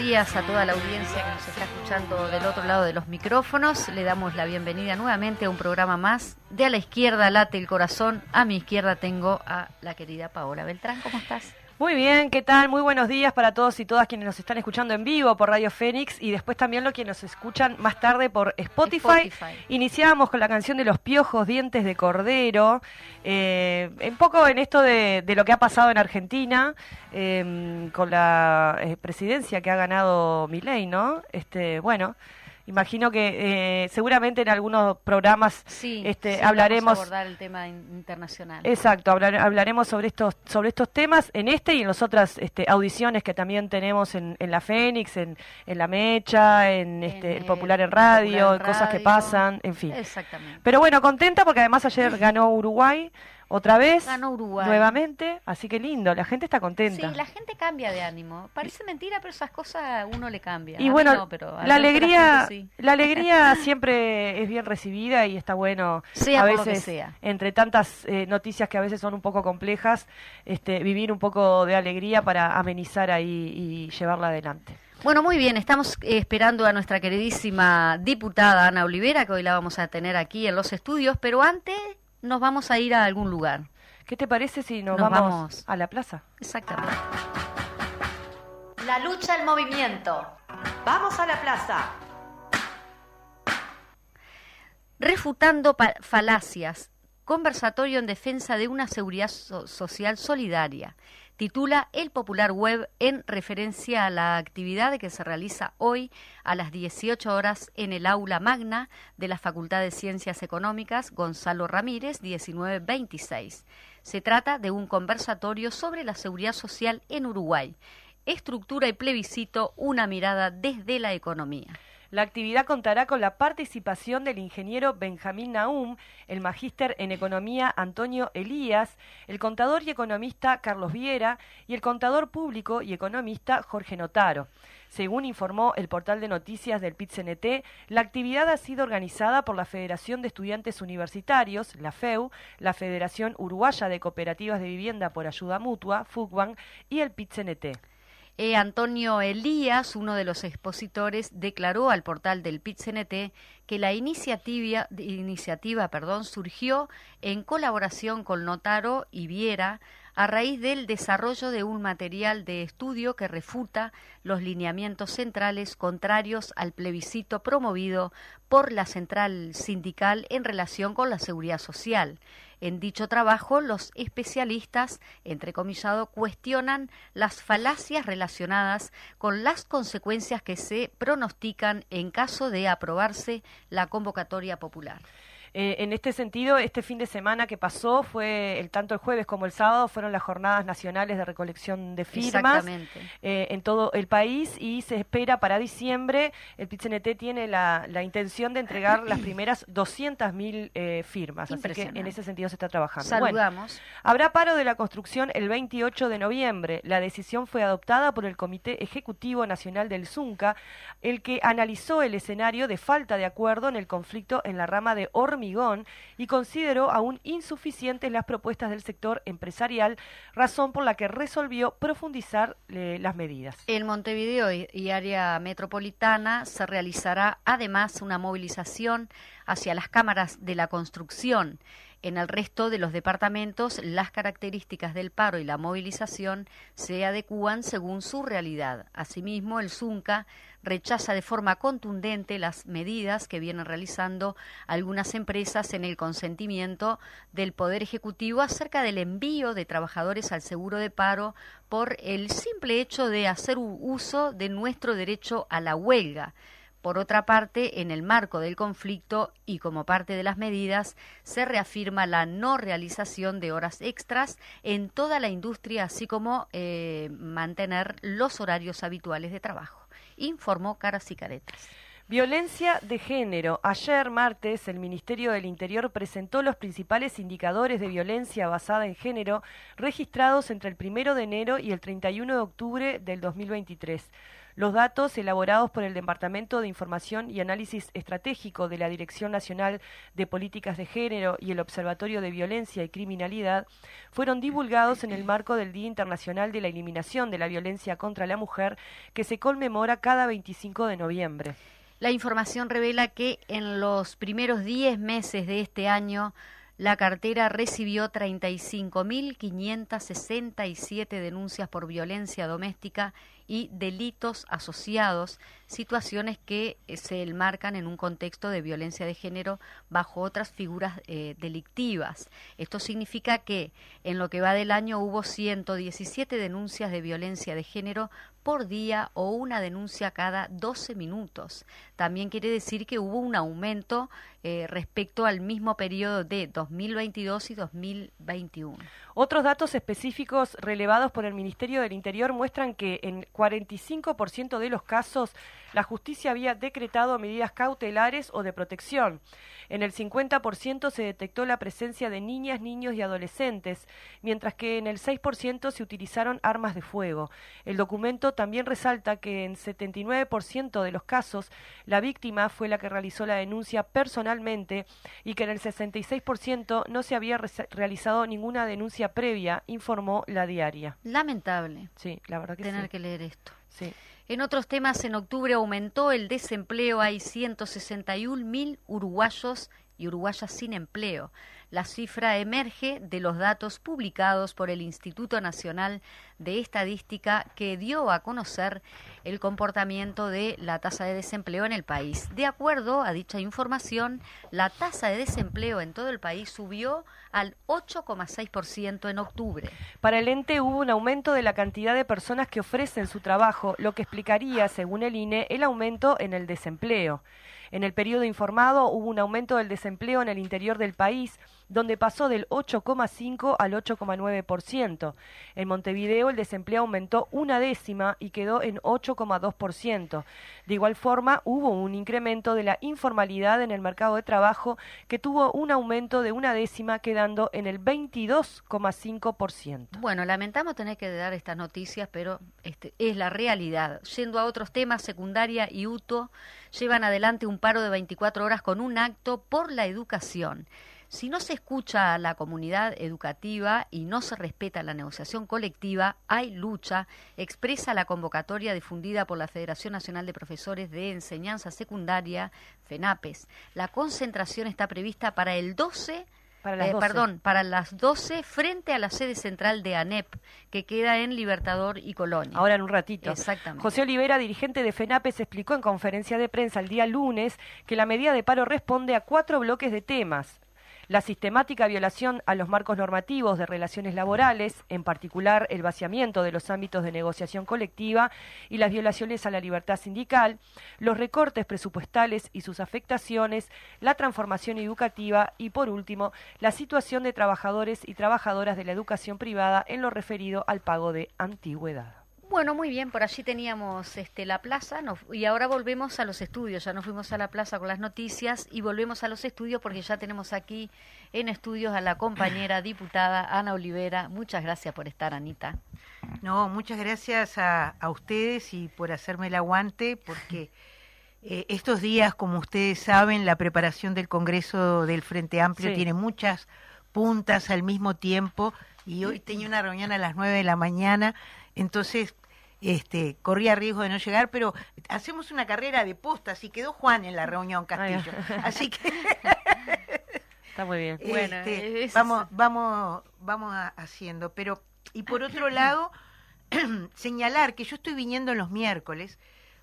Días a toda la audiencia que nos está escuchando del otro lado de los micrófonos. Le damos la bienvenida nuevamente a un programa más. De a la izquierda late el corazón, a mi izquierda tengo a la querida Paola Beltrán. ¿Cómo estás? Muy bien, ¿qué tal? Muy buenos días para todos y todas quienes nos están escuchando en vivo por Radio Fénix y después también los que nos escuchan más tarde por Spotify. Spotify. Iniciábamos con la canción de los piojos, dientes de cordero, eh, un poco en esto de, de lo que ha pasado en Argentina eh, con la eh, presidencia que ha ganado Milei, ¿no? Este, bueno. Imagino que eh, seguramente en algunos programas Sí, este, sí, hablaremos Vamos a abordar el tema in- internacional. Exacto, hablar- hablaremos sobre estos sobre estos temas en este y en las otras este, audiciones que también tenemos en, en la Fénix, en, en la Mecha, en, este, el Popular en Radio, Popular en cosas que pasan, en fin. Exactamente. Pero bueno, contenta porque además ayer ganó Uruguay otra vez, Ganó Uruguay. nuevamente, así que lindo, la gente está Sí, contenta. la gente cambia de ánimo. Parece mentira, pero esas cosas uno le cambia. Y bueno, no, pero la alegría, gente sí. la alegría siempre es bien recibida y está bueno Sea a por lo que veces sea. entre tantas eh, noticias que a veces son un poco complejas, este, vivir un poco de alegría para amenizar ahí y llevarla adelante. Bueno, muy bien, estamos eh, esperando a nuestra queridísima diputada Ana Olivera, que hoy la vamos a tener aquí en los estudios, pero antes nos vamos a ir a algún lugar. ¿Qué te parece si nos, Nos vamos, vamos. a la plaza? Exactamente. La lucha al movimiento. Vamos a la plaza. Refutando falacias. Conversatorio en defensa de una seguridad so- social solidaria. Titula El Popular Web en referencia a la actividad que se realiza hoy a las 18 horas en el aula magna de la Facultad de Ciencias Económicas Gonzalo Ramírez 1926. Se trata de un conversatorio sobre la seguridad social en Uruguay. Estructura y plebiscito, una mirada desde la economía. La actividad contará con la participación del ingeniero Benjamín Naum, el magíster en economía Antonio Elías, el contador y economista Carlos Viera y el contador público y economista Jorge Notaro. Según informó el portal de noticias del PIT-CNT, la actividad ha sido organizada por la Federación de Estudiantes Universitarios, la FEU, la Federación Uruguaya de Cooperativas de Vivienda por Ayuda Mutua, FUCBAN, y el PIT-CNT. Eh, Antonio Elías, uno de los expositores, declaró al portal del PIT-CNT que la iniciativa, iniciativa perdón, surgió en colaboración con Notaro y Viera a raíz del desarrollo de un material de estudio que refuta los lineamientos centrales contrarios al plebiscito promovido por la central sindical en relación con la seguridad social. En dicho trabajo, los especialistas, entrecomillado, cuestionan las falacias relacionadas con las consecuencias que se pronostican en caso de aprobarse la convocatoria popular. Eh, en este sentido, este fin de semana que pasó fue el tanto el jueves como el sábado fueron las jornadas nacionales de recolección de firmas eh, en todo el país y se espera para diciembre el PIT-CNT tiene la, la intención de entregar las primeras 200.000 eh, firmas, así que en ese sentido se está trabajando. Bueno, Saludamos. Habrá paro de la construcción el 28 de noviembre. La decisión fue adoptada por el Comité Ejecutivo Nacional del ZUNCA, el que analizó el escenario de falta de acuerdo en el conflicto en la rama de y consideró aún insuficientes las propuestas del sector empresarial, razón por la que resolvió profundizar las medidas. En Montevideo y área metropolitana se realizará además una movilización hacia las cámaras de la construcción. En el resto de los departamentos, las características del paro y la movilización se adecúan según su realidad. Asimismo, el ZUNCA rechaza de forma contundente las medidas que vienen realizando algunas empresas en el consentimiento del Poder Ejecutivo acerca del envío de trabajadores al seguro de paro por el simple hecho de hacer uso de nuestro derecho a la huelga. Por otra parte, en el marco del conflicto y como parte de las medidas, se reafirma la no realización de horas extras en toda la industria, así como eh, mantener los horarios habituales de trabajo, informó Caras y Caretas. Violencia de género. Ayer, martes, el Ministerio del Interior presentó los principales indicadores de violencia basada en género registrados entre el 1 de enero y el 31 de octubre del 2023. Los datos elaborados por el Departamento de Información y Análisis Estratégico de la Dirección Nacional de Políticas de Género y el Observatorio de Violencia y Criminalidad fueron divulgados en el marco del Día Internacional de la Eliminación de la Violencia contra la Mujer que se conmemora cada 25 de noviembre. La información revela que en los primeros 10 meses de este año la cartera recibió 35.567 denuncias por violencia doméstica y delitos asociados, situaciones que eh, se enmarcan en un contexto de violencia de género bajo otras figuras eh, delictivas. Esto significa que en lo que va del año hubo 117 denuncias de violencia de género por día o una denuncia cada 12 minutos. También quiere decir que hubo un aumento eh, respecto al mismo periodo de 2022 y 2021. Otros datos específicos relevados por el Ministerio del Interior muestran que en 45% de los casos la justicia había decretado medidas cautelares o de protección. En el 50% se detectó la presencia de niñas, niños y adolescentes, mientras que en el 6% se utilizaron armas de fuego. El documento también resalta que en 79% de los casos la víctima fue la que realizó la denuncia personalmente y que en el 66% no se había realizado ninguna denuncia previa, informó la diaria. Lamentable. Sí, la verdad que tener que leer esto. Sí. En otros temas, en octubre aumentó el desempleo, hay 161 mil uruguayos y uruguayas sin empleo. La cifra emerge de los datos publicados por el Instituto Nacional de Estadística que dio a conocer el comportamiento de la tasa de desempleo en el país. De acuerdo a dicha información, la tasa de desempleo en todo el país subió al 8,6% en octubre. Para el ente hubo un aumento de la cantidad de personas que ofrecen su trabajo, lo que explicaría, según el INE, el aumento en el desempleo. En el periodo informado hubo un aumento del desempleo en el interior del país, donde pasó del 8,5 al 8,9%. En Montevideo el desempleo aumentó una décima y quedó en 8,2%. De igual forma, hubo un incremento de la informalidad en el mercado de trabajo que tuvo un aumento de una décima quedando en el 22,5%. Bueno, lamentamos tener que dar estas noticias, pero este, es la realidad. Yendo a otros temas, secundaria y UTO llevan adelante un paro de 24 horas con un acto por la educación. Si no se escucha a la comunidad educativa y no se respeta la negociación colectiva, hay lucha, expresa la convocatoria difundida por la Federación Nacional de Profesores de Enseñanza Secundaria, FENAPES. La concentración está prevista para el 12 para eh, perdón, para las 12 frente a la sede central de ANEP, que queda en Libertador y Colonia. Ahora en un ratito. Exactamente. José Olivera, dirigente de FENAPES, explicó en conferencia de prensa el día lunes que la medida de paro responde a cuatro bloques de temas la sistemática violación a los marcos normativos de relaciones laborales, en particular el vaciamiento de los ámbitos de negociación colectiva y las violaciones a la libertad sindical, los recortes presupuestales y sus afectaciones, la transformación educativa y, por último, la situación de trabajadores y trabajadoras de la educación privada en lo referido al pago de antigüedad. Bueno, muy bien, por allí teníamos este, la plaza y ahora volvemos a los estudios. Ya nos fuimos a la plaza con las noticias y volvemos a los estudios porque ya tenemos aquí en estudios a la compañera diputada Ana Olivera. Muchas gracias por estar, Anita. No, muchas gracias a, ustedes y por hacerme el aguante porque eh, estos días, como ustedes saben, la preparación del Congreso del Frente Amplio tiene muchas puntas al mismo tiempo y hoy tenía una reunión a las nueve de la mañana, entonces este, corría riesgo de no llegar, pero hacemos una carrera de postas y quedó Juan en la reunión Castillo. Así que está muy bien. bueno, este, vamos, vamos, vamos haciendo. Pero y por otro lado señalar que yo estoy viniendo los miércoles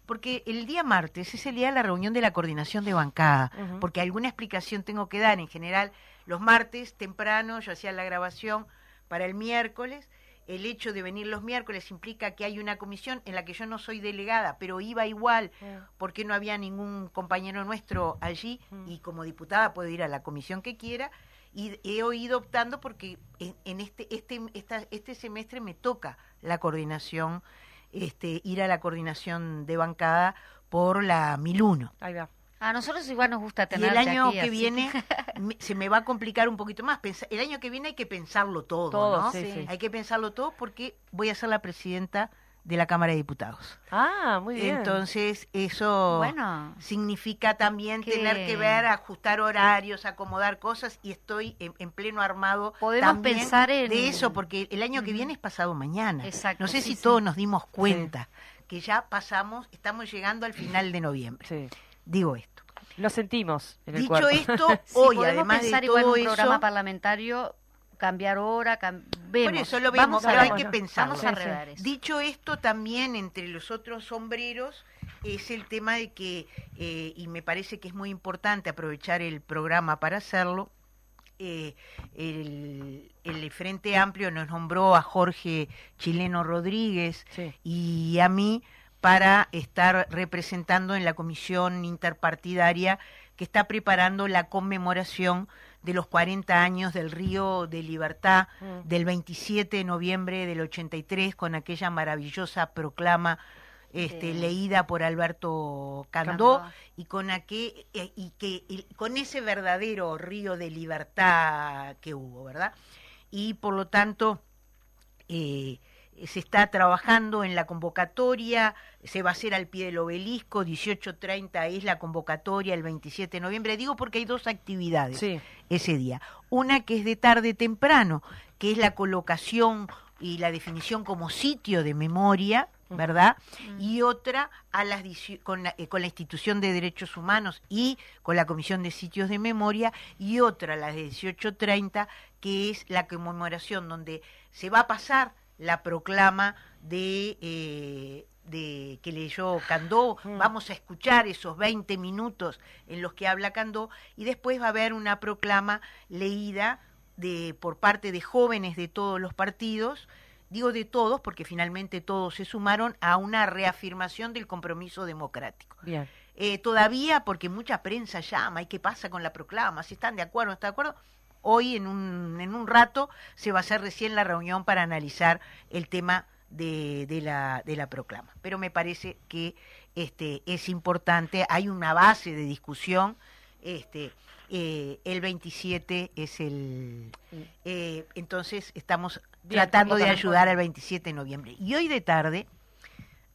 porque el día martes es el día de la reunión de la coordinación de bancada, porque alguna explicación tengo que dar. En general, los martes temprano yo hacía la grabación para el miércoles. El hecho de venir los miércoles implica que hay una comisión en la que yo no soy delegada, pero iba igual porque no había ningún compañero nuestro allí Mm. y como diputada puedo ir a la comisión que quiera y he oído optando porque en, en este este esta- este semestre me toca la coordinación este ir a la coordinación de bancada por la 1001 Ahí va. A nosotros igual nos gusta y tener el año que viene se me va a complicar un poquito más el año que viene hay que pensarlo todo, Todo, ¿no? sí, Sí. sí. hay que pensarlo todo porque voy a ser la presidenta de la Cámara de Diputados Ah, muy bien. entonces eso Bueno, significa también Que- tener que ver, ajustar horarios, acomodar cosas y estoy en, en pleno armado Podemos también pensar en- de eso porque el año que viene es pasado mañana. Exacto, no sé sí, si todos nos dimos cuenta que ya pasamos, estamos llegando al final de noviembre. Sí. Digo esto. Lo sentimos en el Dicho cuerpo. esto, sí, hoy podemos además pensar de igual todo un programa parlamentario, cambiar hora, cam- vemos. por eso lo vemos, Vamos a pero hay ver. que pensarlo. Vamos a Sí, sí. arreglar eso. Dicho esto, también entre los otros sombreros es el tema de que, eh, y me parece que es muy importante aprovechar el programa para hacerlo, eh, el, el Frente Amplio nos nombró a Jorge Chileno Rodríguez Sí. y a mí para estar representando en la comisión interpartidaria que está preparando la conmemoración de los 40 años del Río de Libertad Mm. del 27 de noviembre del 83 con aquella maravillosa proclama este, leída por Alberto Candó Candó. y con aquel, eh, y que y con ese verdadero río de libertad que hubo, ¿verdad? Y por lo tanto eh, se está trabajando en la convocatoria, se va a hacer al pie del obelisco, 18.30 es la convocatoria el 27 de noviembre, digo porque hay dos actividades Sí. ese día. Una que es de tarde temprano, que es la colocación y la definición como sitio de memoria, ¿verdad? Y otra a las con la, eh, con la institución de derechos humanos y con la comisión de sitios de memoria y otra a las de 18.30 que es la conmemoración donde se va a pasar la proclama de eh, de que leyó Candó, Mm. vamos a escuchar esos 20 minutos en los que habla Candó y después va a haber una proclama leída de por parte de jóvenes de todos los partidos, digo de todos porque finalmente todos se sumaron a una reafirmación del compromiso democrático. Bien. Eh, todavía, porque mucha prensa llama, ¿y qué pasa con la proclama? Si están de acuerdo o no están de acuerdo. Hoy, en un, en un rato, se va a hacer recién la reunión para analizar el tema de, de la, de la proclama. Pero me parece que este, es importante, hay una base de discusión. Este, eh, el 27 es el... eh, entonces, estamos Bien, tratando de ayudar al 27 de noviembre. Y hoy de tarde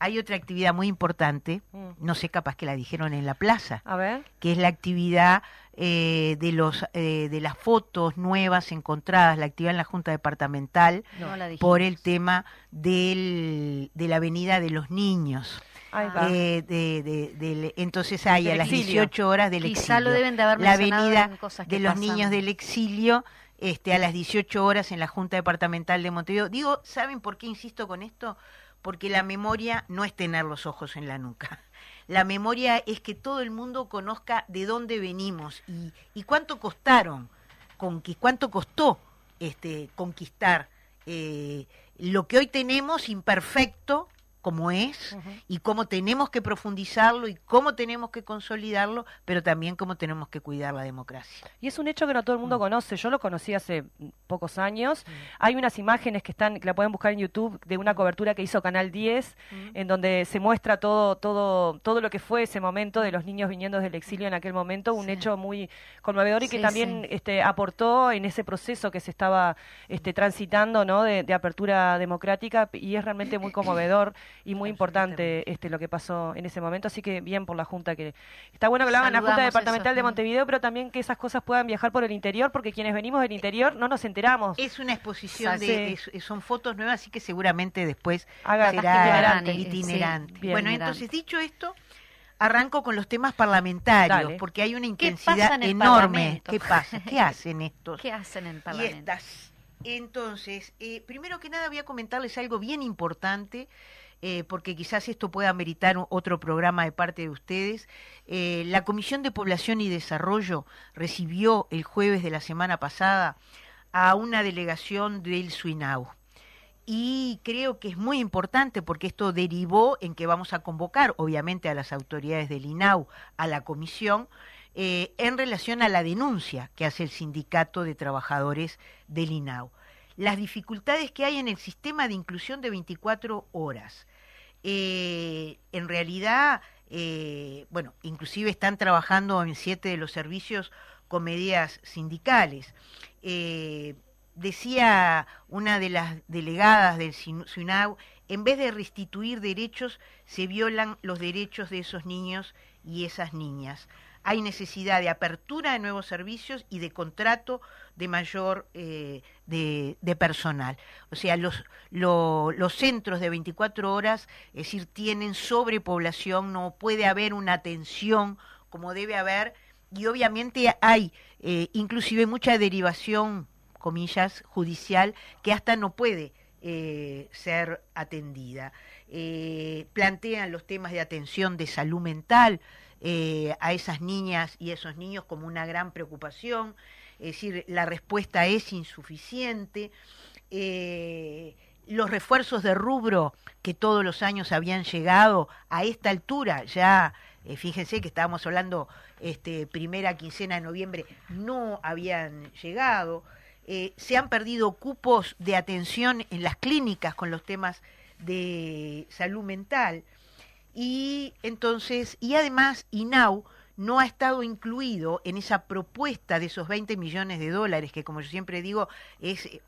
hay otra actividad muy importante, Mm. no sé, capaz que la dijeron en la plaza, A ver. que es la actividad eh, de los eh, de las fotos nuevas encontradas, la actividad en la Junta Departamental No por el tema del, de la Avenida de los Niños. Eh, de, de- del- entonces hay a las exilio. 18 horas del Quizá exilio. lo deben de haber la que de los pasan. niños del exilio este, a las 18 horas en la Junta Departamental de Montevideo. Digo, ¿saben por qué insisto con esto? Porque la memoria no es tener los ojos en la nuca. La memoria es que todo el mundo conozca de dónde venimos y, y cuánto costaron, conqui- cuánto costó este, conquistar eh, lo que hoy tenemos imperfecto como es y cómo tenemos que profundizarlo y cómo tenemos que consolidarlo, pero también cómo tenemos que cuidar la democracia. Y es un hecho que no todo el Mm. mundo conoce. Yo lo conocí hace mm, pocos años. Hay unas imágenes que están, que la pueden buscar en YouTube, de una cobertura que hizo Canal 10, en donde se muestra todo, todo, todo lo que fue ese momento de los niños viniendo del exilio en aquel momento, un Sí. hecho muy conmovedor y que también sí. este, aportó en ese proceso que se estaba este, transitando, ¿no? De, de apertura democrática y es realmente muy conmovedor y muy importante este, lo que pasó en ese momento. Así que bien por la Junta que está bueno que lo hagan en la Junta Departamental eso. de Montevideo, pero también que esas cosas puedan viajar por el interior, porque quienes venimos del interior no nos enteramos. Es una exposición de, son fotos nuevas, así que seguramente después Haga- será itinerante, itinerante. sí, bien. bueno, itinerante. entonces dicho esto, arranco con los temas parlamentarios, Dale. porque hay una ¿Qué intensidad pasa en el enorme. Parlamento? ¿Qué pasa? ¿Qué hacen estos? ¿Qué hacen en el y Parlamento? estas. Entonces, eh, primero que nada voy a comentarles algo bien importante eh, porque quizás esto pueda meritar otro programa de parte de ustedes. Eh, la Comisión de Población y Desarrollo recibió el jueves de la semana pasada a una delegación del SUINAU. Y creo que es muy importante porque esto derivó en que vamos a convocar, obviamente, a las autoridades del INAU, a la comisión, eh, en relación a la denuncia que hace el Sindicato de Trabajadores del INAU. Las dificultades que hay en el sistema de inclusión de 24 horas. Eh, en realidad, eh, bueno, inclusive están trabajando en siete de los servicios con medidas sindicales. decía una de las delegadas del SUNAU, en vez de restituir derechos, se violan los derechos de esos niños y esas niñas hay necesidad de apertura de nuevos servicios y de contrato de mayor eh, de, personal. O sea, los, los centros de 24 horas, es decir, tienen sobrepoblación, no puede haber una atención como debe haber y obviamente hay eh, inclusive mucha derivación, comillas, judicial que hasta no puede eh, ser atendida. plantean los temas de atención de salud mental, eh, a esas niñas y esos niños como una gran preocupación, es decir, la respuesta es insuficiente. Eh, los refuerzos de rubro que todos los años habían llegado a esta altura, ya eh, fíjense que estábamos hablando este, primera quincena de noviembre, no habían llegado. se han perdido cupos de atención en las clínicas con los temas de salud mental. Y entonces, y además INAU no ha estado incluido en esa propuesta de esos 20 millones de dólares, que como yo siempre digo, es eh,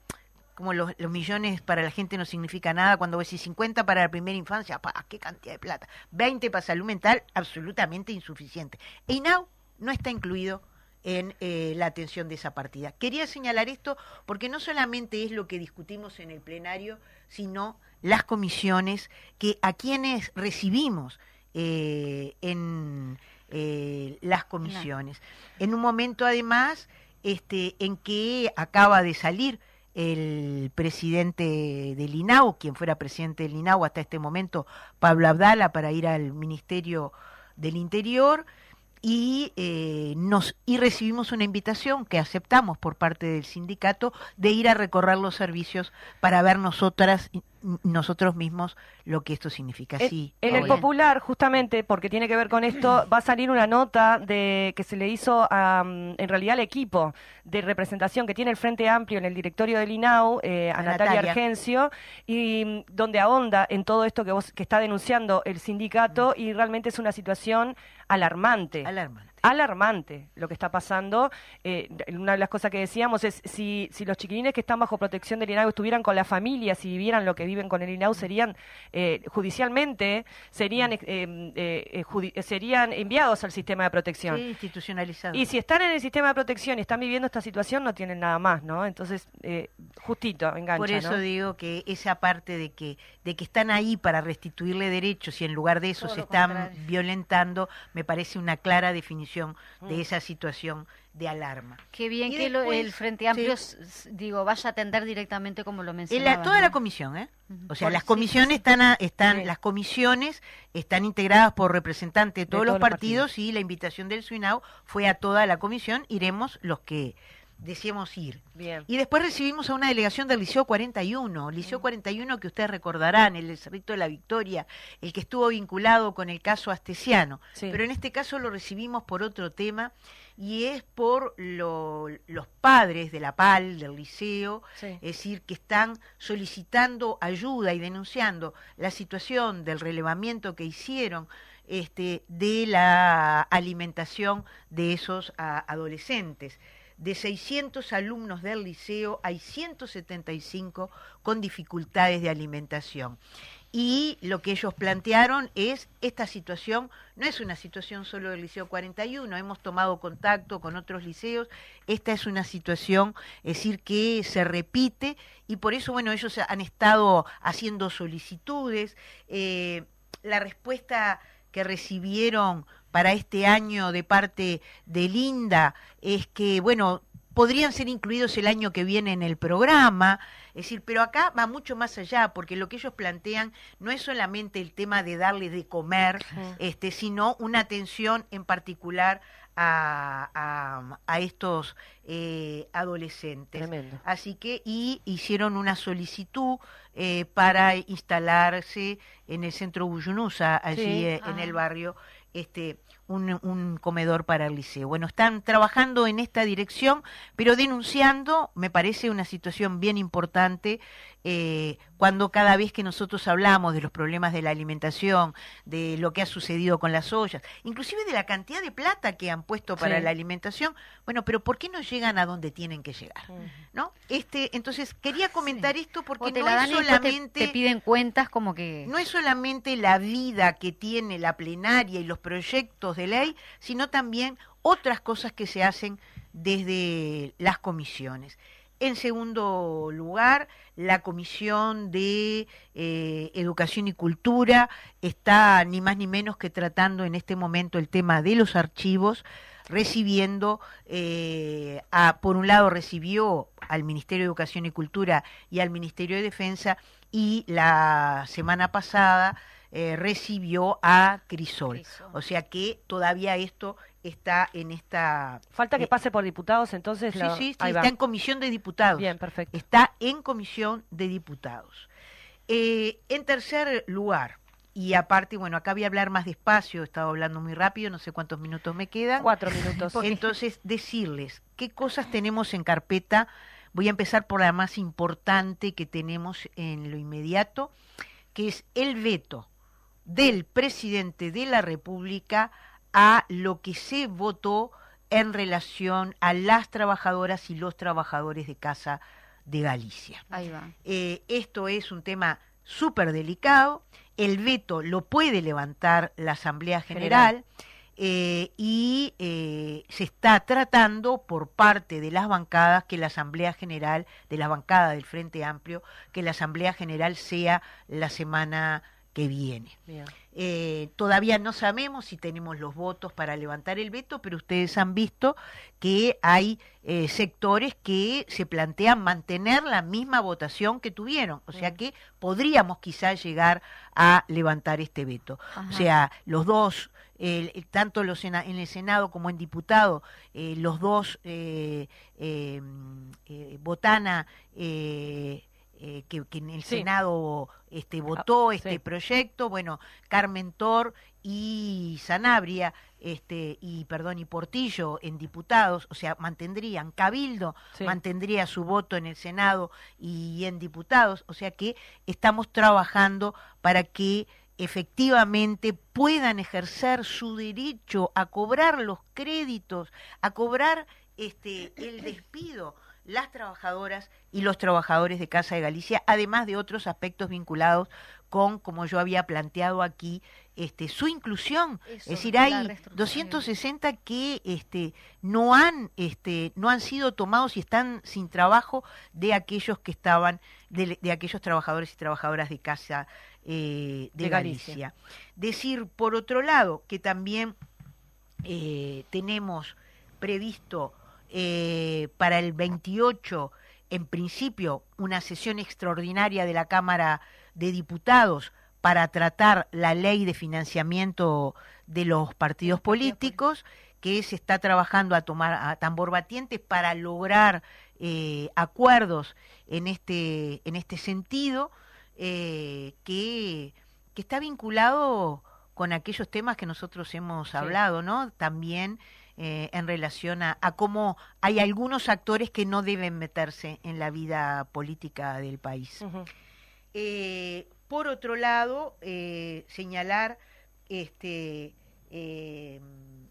como los, millones para la gente no significa nada, cuando ves 50 para la primera infancia, ¡pah, qué cantidad de plata! 20 para salud mental, absolutamente insuficiente. INAU no está incluido en eh, la atención de esa partida. Quería señalar esto porque no solamente es lo que discutimos en el plenario, sino las comisiones que a quienes recibimos eh, en eh, las comisiones. En un momento además este, en que acaba de salir el presidente del INAU, quien fuera presidente del INAU hasta este momento, Pablo Abdala, para ir al Ministerio del Interior, y, eh, nos, y recibimos una invitación que aceptamos por parte del sindicato de ir a recorrer los servicios para ver nosotras nosotros mismos lo que esto significa. Sí, en el Popular, justamente porque tiene que ver con esto, va a salir una nota de que se le hizo a, mm, en realidad al equipo de representación que tiene el Frente Amplio en el directorio del INAU, eh, a, Natalia, Argencio, y mm, donde ahonda en todo esto que, vos, que está denunciando el sindicato y realmente es una situación alarmante. Alarmante alarmante lo que está pasando. Eh, una de las cosas que decíamos es si, si los chiquilines que están bajo protección del INAU estuvieran con la familia, si vivieran lo que viven con el INAU, serían eh, judicialmente, serían, eh, serían enviados al sistema de protección. Sí, institucionalizados. Y si están en el sistema de protección y están viviendo esta situación, no tienen nada más, ¿no? Entonces, justito, engancha, Por eso digo que esa parte de que, de que están ahí para restituirle derechos y en lugar de eso se están violentando, me parece una clara definición de mm. esa situación de alarma. Qué bien que el Frente Amplio, digo, vaya a atender directamente como lo mencionaba. toda la comisión, ¿eh? O sea, las comisiones están, están las comisiones están integradas por representantes de todos, los, partidos, y la invitación del SUINAU fue a toda la comisión. Iremos los que decíamos ir. Bien. Y después recibimos a una delegación del Liceo 41, Liceo 41 que ustedes recordarán, el del Cerrito de la Victoria, el que estuvo vinculado con el caso Astesiano. Pero en este caso lo recibimos por otro tema y es por los padres de la PAL, del liceo, es decir, que están solicitando ayuda y denunciando la situación del relevamiento que hicieron este, de la alimentación de esos adolescentes de 600 alumnos del liceo hay 175 con dificultades de alimentación. Y lo que ellos plantearon es, esta situación no es una situación solo del Liceo 41, hemos tomado contacto con otros liceos, esta es una situación, es decir, que se repite y por eso, bueno, ellos han estado haciendo solicitudes. Eh, la respuesta que recibieron para este año de parte de Linda es que, bueno, podrían ser incluidos el año que viene en el programa, es decir, pero acá va mucho más allá, porque lo que ellos plantean no es solamente el tema de darles de comer, este, sino una atención en particular a, a, estos eh, adolescentes. Así que, y hicieron una solicitud eh, para instalarse en el centro Bullunusa, allí eh, en el ah. barrio, este, un, comedor para el liceo. Bueno, están trabajando en esta dirección, pero denunciando, me parece una situación bien importante, eh, cuando cada vez que nosotros hablamos de los problemas de la alimentación, de lo que ha sucedido con las ollas, inclusive de la cantidad de plata que han puesto para la alimentación, bueno, pero ¿por qué no llegan a donde tienen que llegar? ¿No? Este, entonces quería comentar esto porque no es solamente te, piden cuentas como que no es solamente la vida que tiene la plenaria y los proyectos de ley, sino también otras cosas que se hacen desde las comisiones. En segundo lugar, la Comisión de eh, Educación y Cultura está ni más ni menos que tratando en este momento el tema de los archivos, recibiendo, eh, a, por un lado recibió al Ministerio de Educación y Cultura y al Ministerio de Defensa y la semana pasada eh, recibió a Crisol. O sea que todavía esto está en esta... Falta que eh, pase por diputados, entonces... Sí, sí, está en comisión de diputados. Bien, perfecto. Está en comisión de diputados. Eh, en tercer lugar, y aparte, bueno, acá voy a hablar más despacio, he estado hablando muy rápido, no sé cuántos minutos me quedan. Cuatro minutos. Entonces, decirles qué cosas tenemos en carpeta. Voy a empezar por la más importante que tenemos en lo inmediato, que es el veto del presidente de la República a lo que se votó en relación a las trabajadoras y los trabajadores de casa de Galicia. Ahí va. Eh, esto es un tema súper delicado. El veto lo puede levantar la Asamblea General. Eh, y eh, se está tratando por parte de las bancadas que la Asamblea General, de la bancada del Frente Amplio, que la Asamblea General sea la semana que viene. Eh, todavía no sabemos si tenemos los votos para levantar el veto, pero ustedes han visto que hay eh, sectores que se plantean mantener la misma votación que tuvieron, o sea que podríamos quizás llegar a levantar este veto. O sea, los dos, tanto los en, el Senado como en diputado, eh, los dos, Botana, eh, que, en el Senado este, ah, votó este proyecto, bueno, Carmen Tor y Sanabria, este, y perdón, y Portillo en diputados, o sea, mantendrían, Cabildo mantendría su voto en el Senado y en diputados, o sea que estamos trabajando para que efectivamente puedan ejercer su derecho a cobrar los créditos, a cobrar este el despido las trabajadoras y los trabajadores de Casa de Galicia, además de otros aspectos vinculados con, como yo había planteado aquí, este, su inclusión. es decir, hay 260 que este, no, han, este, no han sido tomados y están sin trabajo de aquellos que estaban, de, aquellos trabajadores y trabajadoras de Casa eh, de, Galicia. Decir, por otro lado, que también eh, tenemos previsto eh, para el 28, en principio, una sesión extraordinaria de la Cámara de Diputados para tratar la ley de financiamiento de los partidos políticos, que se está trabajando a tomar a tambor batiente para lograr eh, acuerdos en este, en este sentido, eh, que, que está vinculado con aquellos temas que nosotros hemos hablado, ¿no? También eh, en relación a, cómo hay algunos actores que no deben meterse en la vida política del país. Eh, por otro lado, eh, señalar este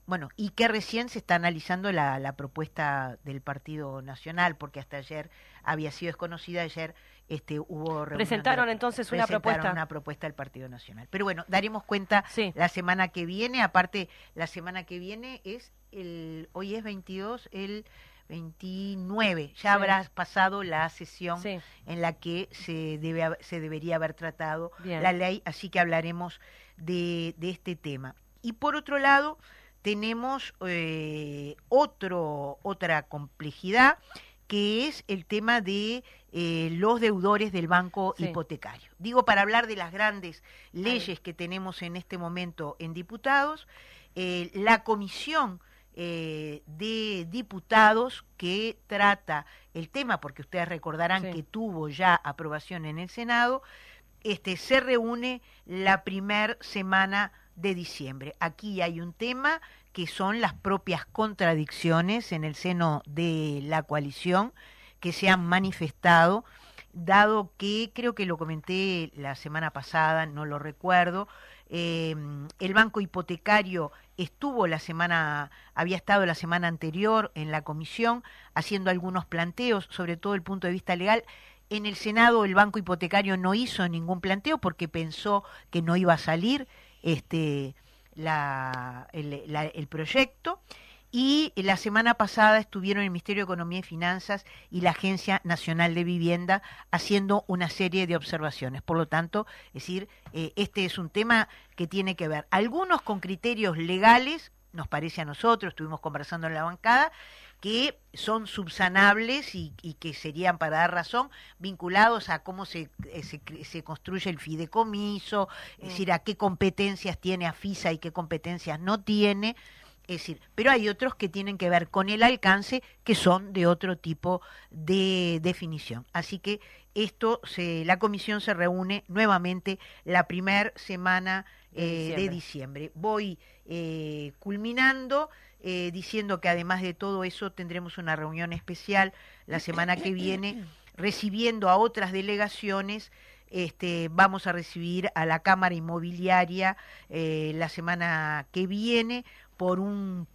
bueno, y que recién se está analizando la, la, propuesta del Partido Nacional, porque hasta ayer había sido desconocida, ayer este, hubo presentaron entonces una propuesta. una propuesta del Partido Nacional. Pero bueno daremos cuenta la semana que viene aparte la semana que viene es el hoy es 22 el 29 ya habrá pasado la sesión en la que se debe se debería haber tratado la ley así que hablaremos de, de este tema. Y por otro lado tenemos eh, otro, otra complejidad que es el tema de eh, los deudores del banco hipotecario. Digo, para hablar de las grandes leyes que tenemos en este momento en diputados, eh, la comisión eh, de diputados que trata el tema, porque ustedes recordarán que tuvo ya aprobación en el Senado, este, se reúne la primer semana de diciembre. Aquí hay un tema que son las propias contradicciones en el seno de la coalición que se han manifestado, dado que creo que lo comenté la semana pasada, no lo recuerdo, eh, el banco hipotecario estuvo la semana, había estado la semana anterior en la comisión haciendo algunos planteos, sobre todo el punto de vista legal. En el Senado el banco hipotecario no hizo ningún planteo porque pensó que no iba a salir este, la, el, proyecto. Y la semana pasada estuvieron el Ministerio de Economía y Finanzas y la Agencia Nacional de Vivienda haciendo una serie de observaciones. Por lo tanto, es decir, eh, este es un tema que tiene que ver, algunos con criterios legales, nos parece a nosotros, estuvimos conversando en la bancada, que son subsanables y, que serían, para dar razón, vinculados a cómo se, eh, se, construye el fideicomiso, es mm. decir, a qué competencias tiene AFISA y qué competencias no tiene. Es decir, pero hay otros que tienen que ver con el alcance que son de otro tipo de definición. Así que esto se, la comisión se reúne nuevamente la primera semana de eh, diciembre. Voy eh, culminando eh, diciendo que además de todo eso tendremos una reunión especial la semana que viene recibiendo a otras delegaciones. Este, vamos a recibir a la Cámara Inmobiliaria eh, la semana que viene por, un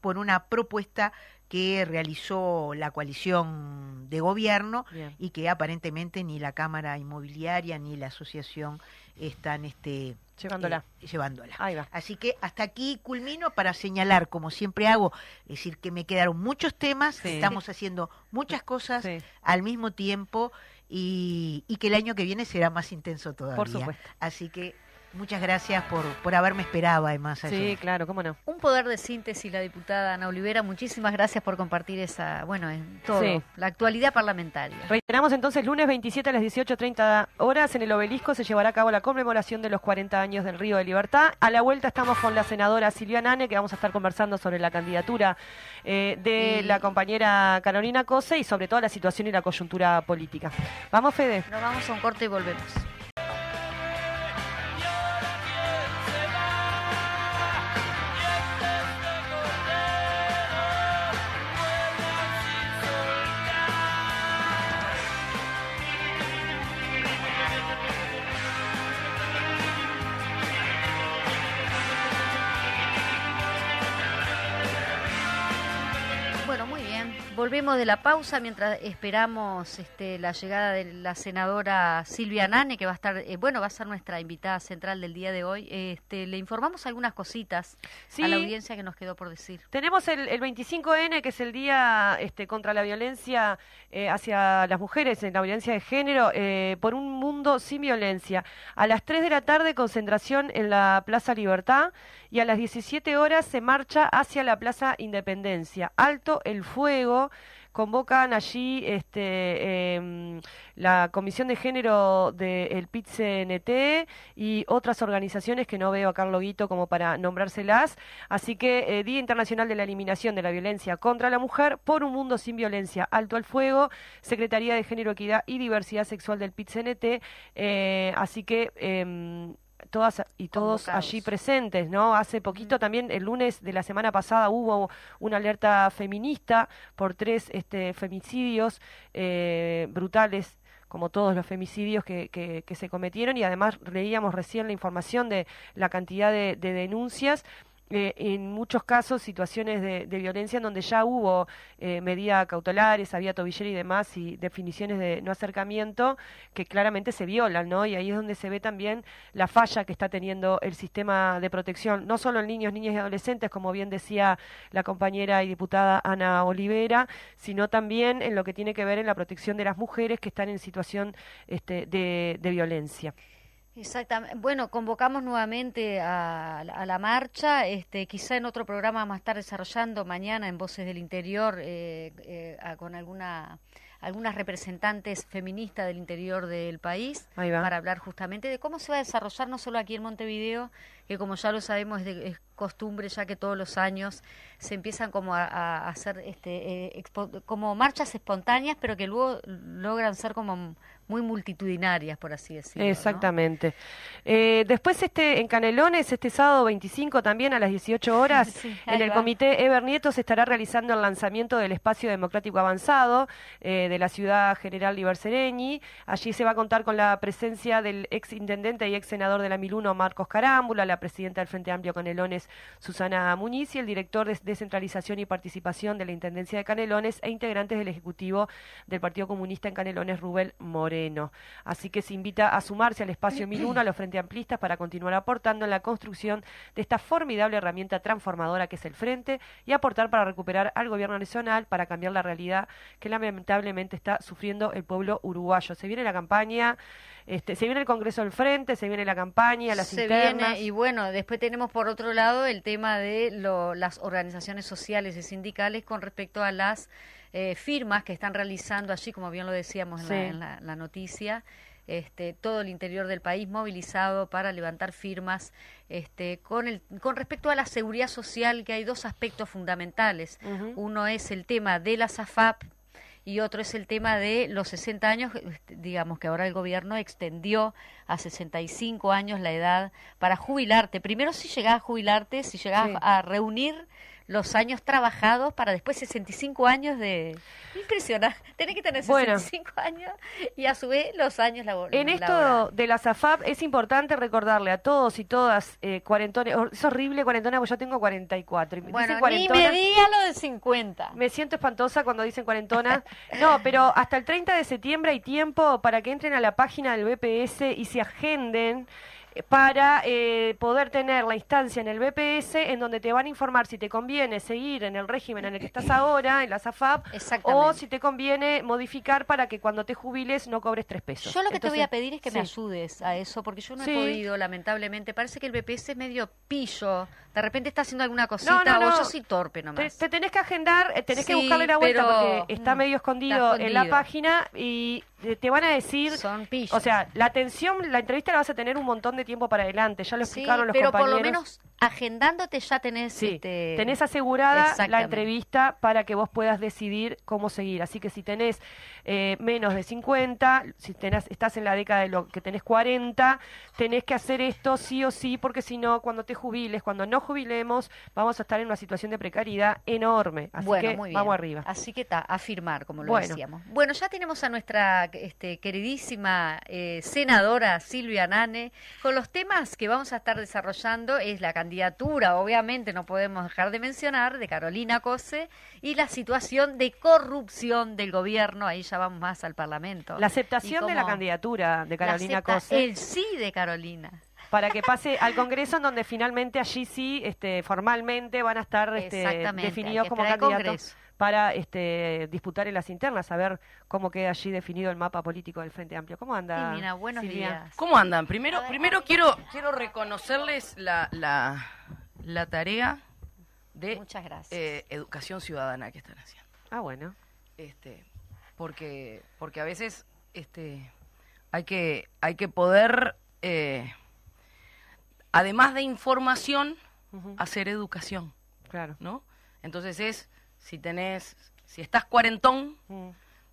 por una propuesta que realizó la coalición de gobierno y que aparentemente ni la Cámara Inmobiliaria ni la asociación están este, Llevándola. Eh, llevándola. Ahí va. Así que hasta aquí culmino para señalar, como siempre hago, es decir, que me quedaron muchos temas, estamos haciendo muchas cosas al mismo tiempo y, y, que el año que viene será más intenso todavía. Por supuesto. Así que Muchas gracias por, por haberme esperado, además. Sí, claro, cómo no. Un poder de síntesis, la diputada Ana Olivera. Muchísimas gracias por compartir esa, bueno, en todo, la actualidad parlamentaria. Reiteramos entonces, lunes 27 a las 18.30 horas, en el obelisco se llevará a cabo la conmemoración de los 40 años del Río de Libertad. A la vuelta estamos con la senadora Silvia Nane, que vamos a estar conversando sobre la candidatura eh, de la compañera Carolina Cose y sobre toda la situación y la coyuntura política. Vamos, Fede. Nos vamos a un corte y volvemos. Volvemos de la pausa mientras esperamos este, la llegada de la senadora Silvia Nane, que va a estar, eh, bueno, va a ser nuestra invitada central del día de hoy. Este, le informamos algunas cositas a la audiencia que nos quedó por decir. Tenemos el, 25N, que es el día este, contra la violencia eh, hacia las mujeres, en la violencia de género, eh, por un mundo sin violencia. A las 3 de la tarde, concentración en la Plaza Libertad y a las 17 horas se marcha hacia la Plaza Independencia. Alto el fuego convocan allí este, em, la Comisión de Género del PIT-CNT y otras organizaciones que no veo a Carlos Guito como para nombrárselas. Así que eh, Día Internacional de la Eliminación de la Violencia contra la Mujer por un Mundo sin Violencia. Alto al Fuego, Secretaría de Género, Equidad y Diversidad Sexual del PIT-CNT. Eh, así que em, todas y todos allí presentes, ¿no? Hace poquito también, el lunes de la semana pasada, hubo una alerta feminista por tres este, femicidios eh, brutales como todos los femicidios que, que, se cometieron y además leíamos recién la información de la cantidad de, de denuncias eh, en muchos casos situaciones de, violencia en donde ya hubo eh, medidas cautelares, había tobillera y demás y definiciones de no acercamiento que claramente se violan, ¿no? Y ahí es donde se ve también la falla que está teniendo el sistema de protección, no solo en niños, niñas y adolescentes, como bien decía la compañera y diputada Ana Olivera, sino también en lo que tiene que ver en la protección de las mujeres que están en situación este, de violencia. Exactamente. Bueno, convocamos nuevamente a, a, la marcha, este, quizá en otro programa vamos a estar desarrollando mañana en Voces del Interior eh, eh, con alguna algunas representantes feministas del interior del país para hablar justamente de cómo se va a desarrollar no solo aquí en Montevideo, que como ya lo sabemos es, de, costumbre ya que todos los años se empiezan como a, hacer este, eh, como marchas espontáneas, pero que luego logran ser como muy multitudinarias, por así decirlo. Exactamente. Eh, después este en Canelones, este sábado 25 también a las 18 horas, en el comité Eber Nieto se estará realizando el lanzamiento del Espacio Democrático Avanzado eh, de la ciudad general Libercereñi. Allí se va a contar con la presencia del ex intendente y ex senador de la Miluno, Marcos Carámbula, la presidenta del Frente Amplio Canelones, Susana Muñiz, y el director de Descentralización y Participación de la Intendencia de Canelones e integrantes del Ejecutivo del Partido Comunista en Canelones, Rubén Moreno. Así que se invita a sumarse al espacio 1001 a los Frente Amplistas para continuar aportando en la construcción de esta formidable herramienta transformadora que es el Frente y aportar para recuperar al gobierno nacional para cambiar la realidad que lamentablemente está sufriendo el pueblo uruguayo. Se viene la campaña, este, se viene el Congreso del Frente, se viene la campaña, las se Viene, y bueno, después tenemos por otro lado el tema de las organizaciones sociales y sindicales con respecto a las eh, firmas que están realizando allí, como bien lo decíamos en, la, noticia, este, todo el interior del país movilizado para levantar firmas este, con, el, con respecto a la seguridad social, que hay dos aspectos fundamentales. Uno es el tema de la SAFAP, y otro es el tema de los 60 años, este, digamos que ahora el gobierno extendió a 65 años la edad para jubilarte. Primero si llegás a jubilarte, si llegás a reunir los años trabajados para después 65 años de... Impresionante. Tenés que tener 65 años y a su vez los años laborales. En esto de la SAFAP es importante recordarle a todos y todas eh, cuarentones, es horrible cuarentona porque yo tengo 44. Bueno, ni me diga lo de 50. Me siento espantosa cuando dicen cuarentona. no, pero hasta el 30 de septiembre hay tiempo para que entren a la página del BPS y se agenden para eh, poder tener la instancia en el BPS en donde te van a informar si te conviene seguir en el régimen en el que estás ahora, en la SAFAP, o si te conviene modificar para que cuando te jubiles no cobres tres pesos. Yo lo que te voy a pedir es que me ayudes a eso, porque yo no he podido, lamentablemente. Parece que el BPS es medio pillo. De repente está haciendo alguna cosita o yo soy torpe nomás. Te, tenés que agendar, eh, tenés que buscarle la vuelta porque está mm, medio escondido, en la página y te van a decir, Son o sea, la atención, la entrevista la vas a tener un montón de tiempo para adelante, ya lo explicaron los pero compañeros. Pero por lo menos agendándote ya tenés este... tenés asegurada la entrevista para que vos puedas decidir cómo seguir. Así que si tenés eh, menos de 50, si tenés, estás en la década de lo que tenés 40, tenés que hacer esto sí o sí, porque si no, cuando te jubiles, cuando no jubilemos, vamos a estar en una situación de precariedad enorme. Así que vamos arriba. Así que está, a firmar, como lo decíamos. Bueno, ya tenemos a nuestra este, queridísima eh, senadora Silvia Nane con los temas que vamos a estar desarrollando. Es la candidatura, obviamente, no podemos dejar de mencionar, de Carolina Cose y la situación de corrupción del gobierno. Ahí ya vamos más al Parlamento. La aceptación de la candidatura de Carolina Cose. El sí de Carolina para que pase al Congreso, en donde finalmente allí sí, este, formalmente van a estar este, definidos como candidatos para este, disputar en las internas, a ver cómo queda allí definido el mapa político del Frente Amplio. ¿Cómo anda? Sí, buenos días. ¿Cómo andan? Primero, primero quiero, quiero reconocerles la, la, la tarea de eh, educación ciudadana que están haciendo. Ah, bueno. Este, porque, porque a veces este, hay, que, hay que poder, eh, además de información, hacer educación. Claro. ¿No? Entonces es si tenés, si estás cuarentón, mm.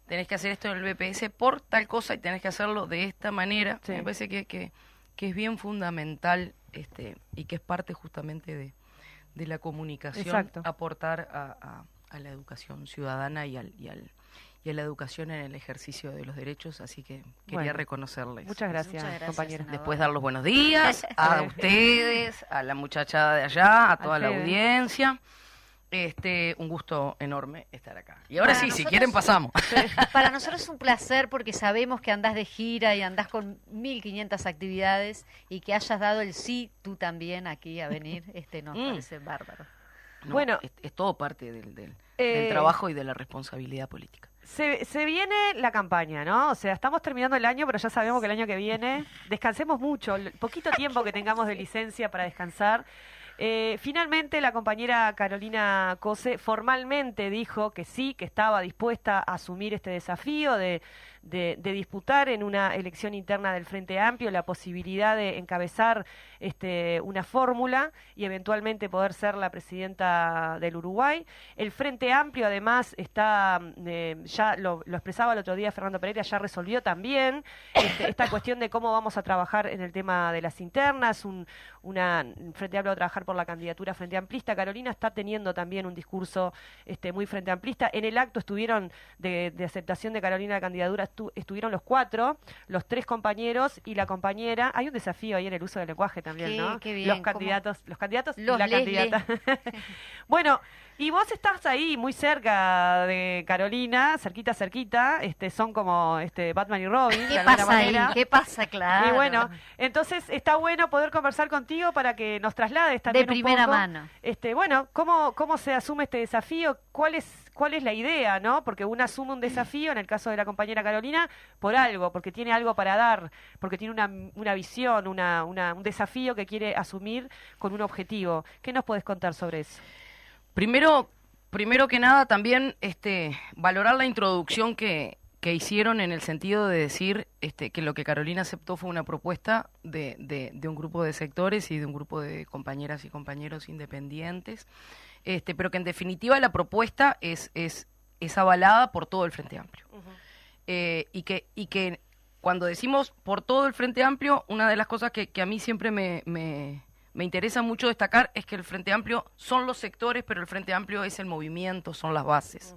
tenés que hacer esto en el BPS por tal cosa y tenés que hacerlo de esta manera. Me parece que, que, es bien fundamental este, y que es parte justamente de, de la comunicación, aportar a, a, la educación ciudadana y al, y al y a la educación en el ejercicio de los derechos, así que quería reconocerles. Muchas gracias, compañeros. Después dar los buenos días a ustedes, a la muchacha de allá, a toda la audiencia. Este, un gusto enorme estar acá. Y ahora sí, si quieren pasamos. Para nosotros es un placer porque sabemos que andás de gira y andás con 1500 actividades y que hayas dado el sí tú también aquí a venir, este nos mm. parece bárbaro. bueno, es, todo parte del, del, eh, trabajo y de la responsabilidad política. Se, se viene la campaña, ¿no? O sea, estamos terminando el año, pero ya sabemos que el año que viene descansemos mucho, el poquito tiempo que tengamos de licencia para descansar. Eh, finalmente, la compañera Carolina Cose formalmente dijo que sí, que estaba dispuesta a asumir este desafío de, de, disputar en una elección interna del Frente Amplio la posibilidad de encabezar este, una fórmula y eventualmente poder ser la presidenta del Uruguay. El Frente Amplio, además, está eh, ya lo, expresaba el otro día Fernando Pereira, ya resolvió también este, esta cuestión de cómo vamos a trabajar en el tema de las internas. Un, una Frente Amplio a trabajar por la candidatura Frente Amplista. Carolina está teniendo también un discurso este, muy Frente Amplista. En el acto estuvieron de, aceptación de Carolina de candidatura, estuvieron los cuatro, los tres compañeros y la compañera. Hay un desafío ahí en el uso del lenguaje también, ¿no? los candidatos, los candidatos y la candidata. bueno, y vos estás ahí muy cerca de Carolina, cerquita, cerquita, este, son como este Batman y Robin. ¿Qué pasa ahí? ¿Qué pasa, claro? Y bueno, entonces está bueno poder conversar contigo para que nos traslades también De primera mano. Este, bueno, ¿cómo, ¿cómo se asume este desafío? ¿Cuál es, ¿Cuál es la idea, no? Porque uno asume un desafío, en el caso de la compañera Carolina, por algo, porque tiene algo para dar, porque tiene una, una visión, una, una, un desafío que quiere asumir con un objetivo. ¿Qué nos puedes contar sobre eso? Primero, primero que nada, también este, valorar la introducción que, que hicieron en el sentido de decir este, que lo que Carolina aceptó fue una propuesta de, de, un grupo de sectores y de un grupo de compañeras y compañeros independientes, este, pero que en definitiva la propuesta es, es, es avalada por todo el Frente Amplio. Eh, y, que, y que cuando decimos por todo el Frente Amplio, una de las cosas que, que a mí siempre me, me me interesa mucho destacar es que el Frente Amplio son los sectores, pero el Frente Amplio es el movimiento, son las bases.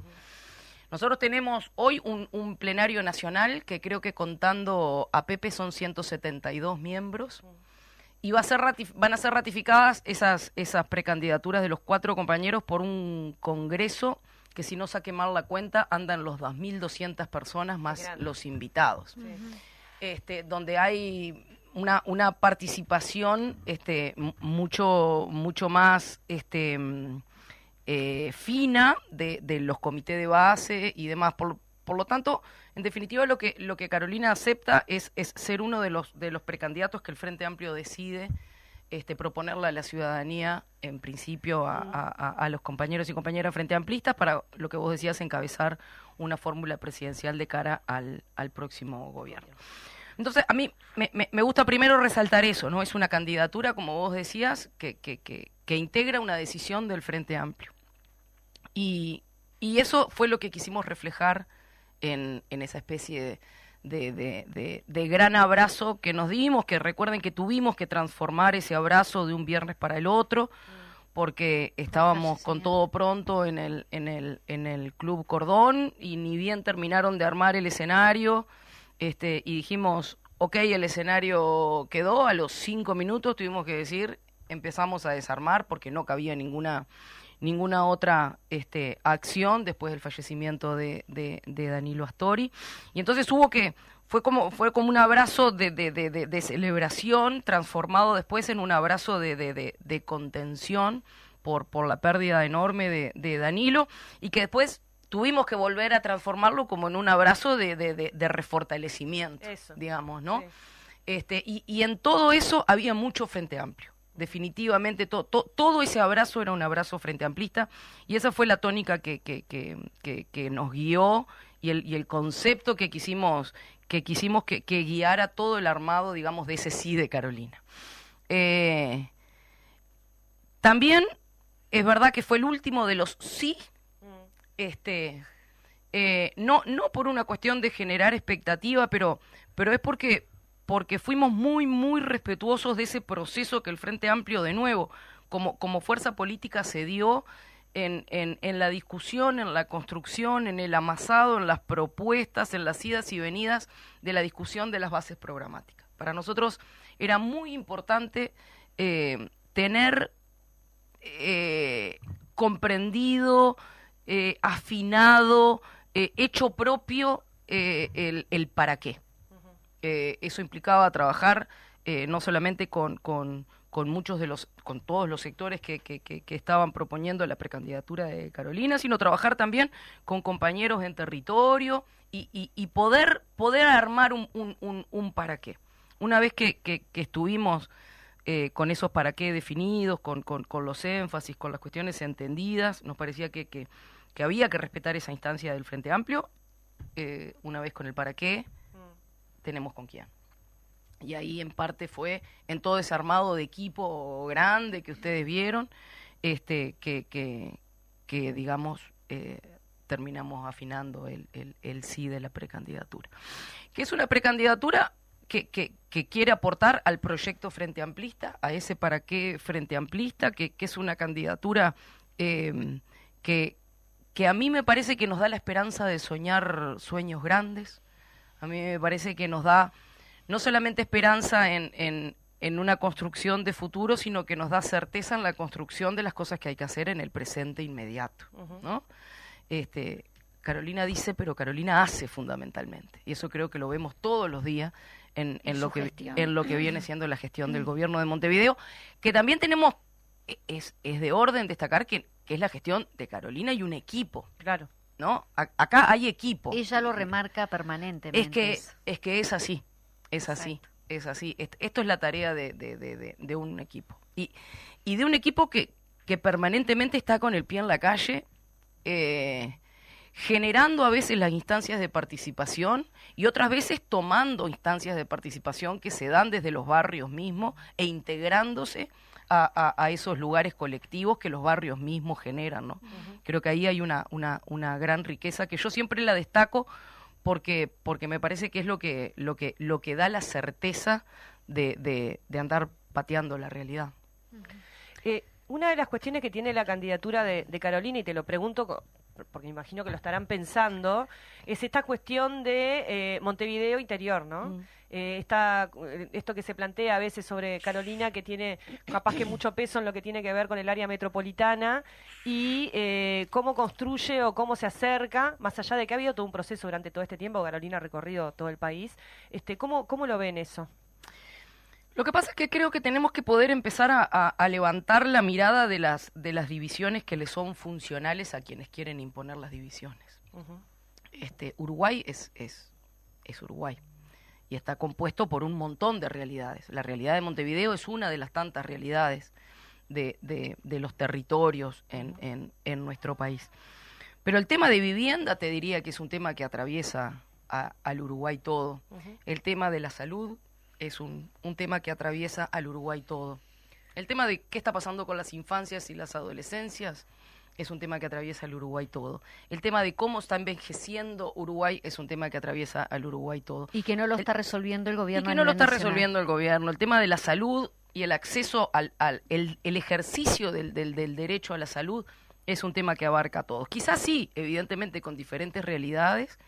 Nosotros tenemos hoy un, plenario nacional que creo que contando a Pepe son 172 miembros. Y va a ser van a ser ratificadas esas, esas precandidaturas de los cuatro compañeros por un congreso que si no saque mal la cuenta andan los 2.200 personas más los invitados. Este, donde hay una, una participación este, mucho, mucho más este, mm, eh, fina de, de, los comités de base y demás. Por, por, lo tanto, en definitiva, lo que, lo que Carolina acepta es, es ser uno de los, de los precandidatos que el Frente Amplio decide este, proponerle a la ciudadanía, en principio, a, a, a, los compañeros y compañeras Frente Amplistas para lo que vos decías, encabezar una fórmula presidencial de cara al, al próximo gobierno. Entonces, a mí me, me, gusta primero resaltar eso, ¿no? Es una candidatura, como vos decías, que, que, que, que integra una decisión del Frente Amplio. Y, y, eso fue lo que quisimos reflejar en, en esa especie de, de, de, de, gran abrazo que nos dimos, que recuerden que tuvimos que transformar ese abrazo de un viernes para el otro, porque estábamos con todo pronto en el, en, el, en el Club Cordón y ni bien terminaron de armar el escenario este, y dijimos, ok, el escenario quedó, a los cinco minutos tuvimos que decir, empezamos a desarmar porque no cabía ninguna ninguna otra este, acción después del fallecimiento de, Danilo Astori. Y entonces hubo que, fue como, fue como un abrazo de, de, celebración transformado después en un abrazo de, contención por, por la pérdida enorme de, Danilo y que después tuvimos que volver a transformarlo como en un abrazo de, de, refortalecimiento, digamos, ¿no? Este, y, y, en todo eso había mucho frente amplio. Definitivamente todo ese abrazo era un abrazo frente amplista y esa fue la tónica que, que, que, que, nos guió y el, y el concepto que quisimos que quisimos que, que guiara todo el armado, digamos, de ese sí de Carolina. Eh, también es verdad que fue el último de los sí este, eh, no, no por una cuestión de generar expectativa, pero, pero es porque, porque fuimos muy, muy respetuosos de ese proceso que el Frente Amplio, de nuevo, como, como fuerza política, se dio en, en, en, la discusión, en la construcción, en el amasado, en las propuestas, en las idas y venidas de la discusión de las bases programáticas. Para nosotros era muy importante eh, tener eh, comprendido, eh, afinado, eh, hecho propio eh, el, el, para qué. eso implicaba trabajar no solamente con, con, con muchos de los, con todos los sectores que, que, que, estaban proponiendo la precandidatura de Carolina, sino trabajar también con compañeros en territorio y, y, poder, poder armar un, un, un, para qué. Una vez que, que estuvimos eh, con esos para qué definidos, con, con, con, los énfasis, con las cuestiones entendidas, nos parecía que, que, que había que respetar esa instancia del Frente Amplio. Eh, una vez con el para qué, mm. tenemos con quién y ahí en parte fue en todo ese armado de equipo grande que ustedes vieron, este, que, que, que digamos, eh, terminamos afinando el, el, el, sí de la precandidatura. Que es una precandidatura que, que, que, quiere aportar al proyecto Frente Amplista, a ese para qué Frente Amplista, que, que es una candidatura eh, que, que a mí me parece que nos da la esperanza de soñar sueños grandes, a mí me parece que nos da no solamente esperanza en, en, en, una construcción de futuro, sino que nos da certeza en la construcción de las cosas que hay que hacer en el presente inmediato, ¿no? Este, Carolina dice, pero Carolina hace fundamentalmente. Y eso creo que lo vemos todos los días en, en lo, que, en lo que viene siendo la gestión del gobierno de Montevideo, que también tenemos, e, es, es de orden destacar que, que es la gestión de Carolina y un equipo. Claro. ¿No? acá hay equipo. Ella lo remarca permanentemente. Es que, es que es así. Es así, es así. Esto es la tarea de, de, de, de un equipo. Y, y, de un equipo que, que, permanentemente está con el pie en la calle, eh, generando a veces las instancias de participación y otras veces tomando instancias de participación que se dan desde los barrios mismos e integrándose a, a, esos lugares colectivos que los barrios mismos generan. ¿no? Creo que ahí hay una, una, una gran riqueza que yo siempre la destaco porque, porque me parece que es lo que, lo que, lo que da la certeza de, de, de andar pateando la realidad. Eh, una de las cuestiones que tiene la candidatura de, de Carolina, y te lo pregunto porque me imagino que lo estarán pensando, es esta cuestión de eh, Montevideo interior, ¿no? Mm. Eh, eh, esto que se plantea a veces sobre Carolina, que tiene capaz que mucho peso en lo que tiene que ver con el área metropolitana y eh, cómo construye o cómo se acerca, más allá de que ha habido todo un proceso durante todo este tiempo, Carolina ha recorrido todo el país, este, ¿cómo, cómo lo ven eso? Lo que pasa es que creo que tenemos que poder empezar a, levantar la mirada de las, de las divisiones que le son funcionales a quienes quieren imponer las divisiones. este, Uruguay es, es, es Uruguay y está compuesto por un montón de realidades. La realidad de Montevideo es una de las tantas realidades de, de, los territorios en, en, en, nuestro país. Pero el tema de vivienda te diría que es un tema que atraviesa al Uruguay todo. El tema de la salud es un, un tema que atraviesa al Uruguay todo. El tema de qué está pasando con las infancias y las adolescencias es un tema que atraviesa el Uruguay todo. El tema de cómo está envejeciendo Uruguay es un tema que atraviesa al Uruguay todo. Y que no lo está resolviendo el gobierno. Y que no lo está resolviendo el gobierno. El tema de la salud y el acceso al, al el, el, ejercicio del, del, del, derecho a la salud es un tema que abarca a todos. Quizás sí, evidentemente con diferentes realidades,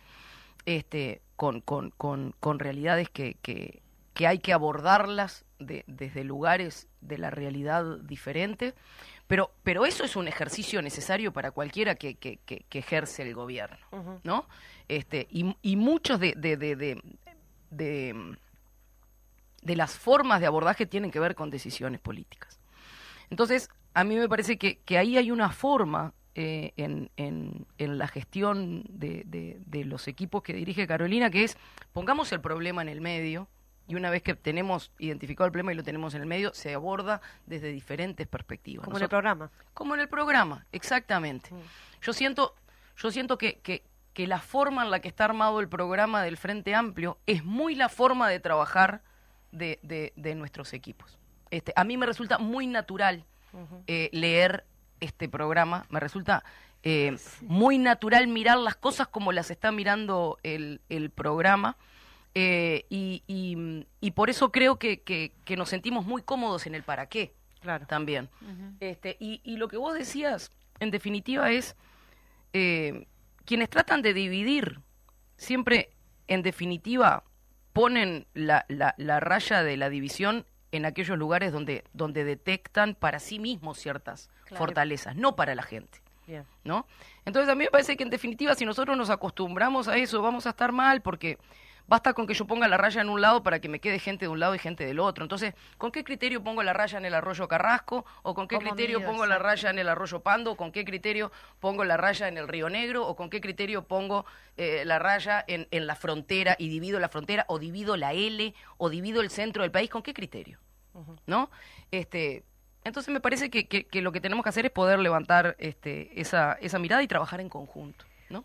este, con, con, con, con realidades que, que, que hay que abordarlas de, desde lugares de la realidad diferente, pero, pero eso es un ejercicio necesario para cualquiera que, que, que, ejerce el gobierno, ¿no? Este, y, y muchos de, de, de, de, las formas de abordaje tienen que ver con decisiones políticas. Entonces, a mí me parece que, ahí hay una forma eh, en, en, en, la gestión de, los equipos que dirige Carolina, que es pongamos el problema en el medio, y una vez que tenemos identificado el problema y lo tenemos en el medio, se aborda desde diferentes perspectivas. Como en el programa. Como en el programa, exactamente. Mm. Yo siento, yo siento que, que, que, la forma en la que está armado el programa del Frente Amplio es muy la forma de trabajar de, de, de nuestros equipos. Este, a mí me resulta muy natural eh, leer este programa, me resulta eh, muy natural mirar las cosas como las está mirando el, el programa. Eh, y, y, por eso creo que, que, nos sentimos muy cómodos en el para qué claro. también. este, y, y, lo que vos decías, en definitiva, es eh, quienes tratan de dividir, siempre, en definitiva, ponen la, la, la, raya de la división en aquellos lugares donde, donde detectan para sí mismos ciertas fortalezas, no para la gente. ¿no? Entonces a mí me parece que en definitiva si nosotros nos acostumbramos a eso vamos a estar mal porque basta con que yo ponga la raya en un lado para que me quede gente de un lado y gente del otro. Entonces, ¿con qué criterio pongo la raya en el arroyo Carrasco? ¿O con qué criterio pongo la raya en el arroyo Pando? ¿O con qué criterio pongo la raya en el Río Negro? ¿O con qué criterio pongo eh, la raya en, en la frontera y divido la frontera? ¿O divido la L? ¿O divido el centro del país? ¿Con qué criterio? ¿No? Este, entonces me parece que, que, lo que tenemos que hacer es poder levantar este, esa, esa mirada y trabajar en conjunto, ¿no?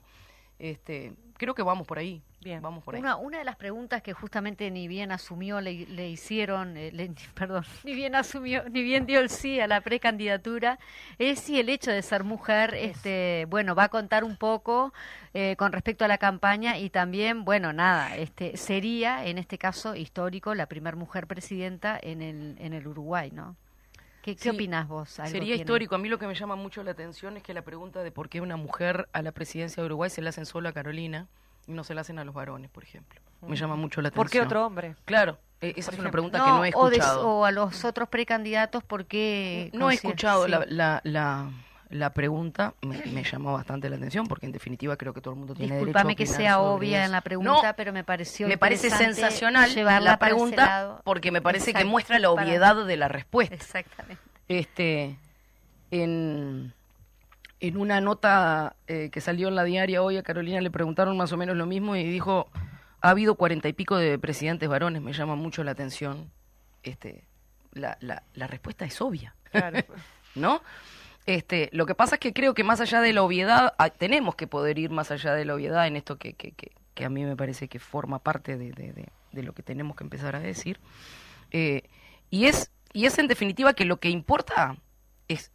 Este, creo que vamos por ahí. Bien. Vamos por ahí. Una, una de las preguntas que justamente ni bien asumió, le, le hicieron, eh, perdón, ni bien asumió, ni bien dio el sí a la precandidatura, es si el hecho de ser mujer, este, bueno, va a contar un poco eh, con respecto a la campaña y también, bueno, nada, este, sería en este caso histórico la primera mujer presidenta en el, en el Uruguay, ¿no? ¿Qué, qué opinás vos? Sería histórico. A mí lo que me llama mucho la atención es que la pregunta de por qué una mujer a la presidencia de Uruguay se la hacen solo a Carolina y no se la hacen a los varones, por ejemplo. Me llama mucho la atención. ¿Por qué otro hombre? Claro, e, esa es una pregunta que no he escuchado. O, a los otros precandidatos, ¿por qué? No he escuchado la, la, la, pregunta, me, llamó bastante la atención, porque en definitiva creo que todo el mundo tiene Disculpame que sea obvia en la pregunta, pero me pareció Me parece sensacional la pregunta, porque me parece que muestra la obviedad de la respuesta. Exactamente. Este, en, en una nota eh, que salió en la diaria hoy a Carolina le preguntaron más o menos lo mismo y dijo, ha habido cuarenta y pico de presidentes varones, me llama mucho la atención. Este, la, la, la respuesta es obvia, ¿no? Este, lo que pasa es que creo que más allá de la obviedad, ah, tenemos que poder ir más allá de la obviedad en esto que, que, que, a mí me parece que forma parte de, de, de, lo que tenemos que empezar a decir. Eh, y es y es en definitiva que lo que importa es,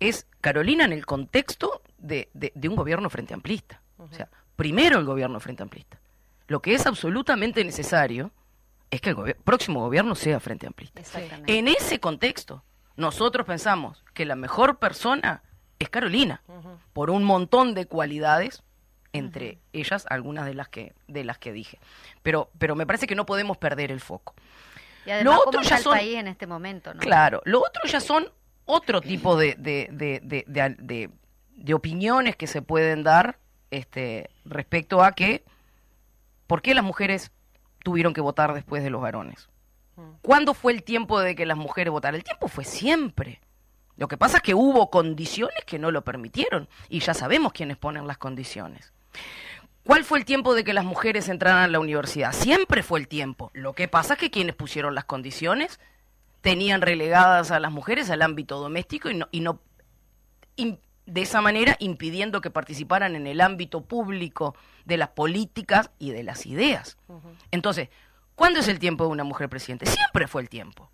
es Carolina en el contexto de, de, un gobierno frente amplista. O sea, primero el gobierno frente amplista. Lo que es absolutamente necesario es que el próximo gobierno sea frente amplista. En ese contexto, nosotros pensamos que la mejor persona es Carolina, por un montón de cualidades, entre ellas algunas de las que, de las que dije. Pero, pero me parece que no podemos perder el foco. Y además, lo otro ya son, país en este momento, ¿no? Claro, lo otro ya son otro tipo de, de, de, de, de opiniones que se pueden dar este, respecto a que, ¿por qué las mujeres tuvieron que votar después de los varones? ¿Cuándo fue el tiempo de que las mujeres votaran? El tiempo fue siempre. Lo que pasa es que hubo condiciones que no lo permitieron y ya sabemos quiénes ponen las condiciones. ¿Cuál fue el tiempo de que las mujeres entraran a la universidad? Siempre fue el tiempo. Lo que pasa es que quienes pusieron las condiciones tenían relegadas a las mujeres al ámbito doméstico y no, y no de esa manera impidiendo que participaran en el ámbito público de las políticas y de las ideas. Entonces, ¿cuándo es el tiempo de una mujer presidente? Siempre fue el tiempo.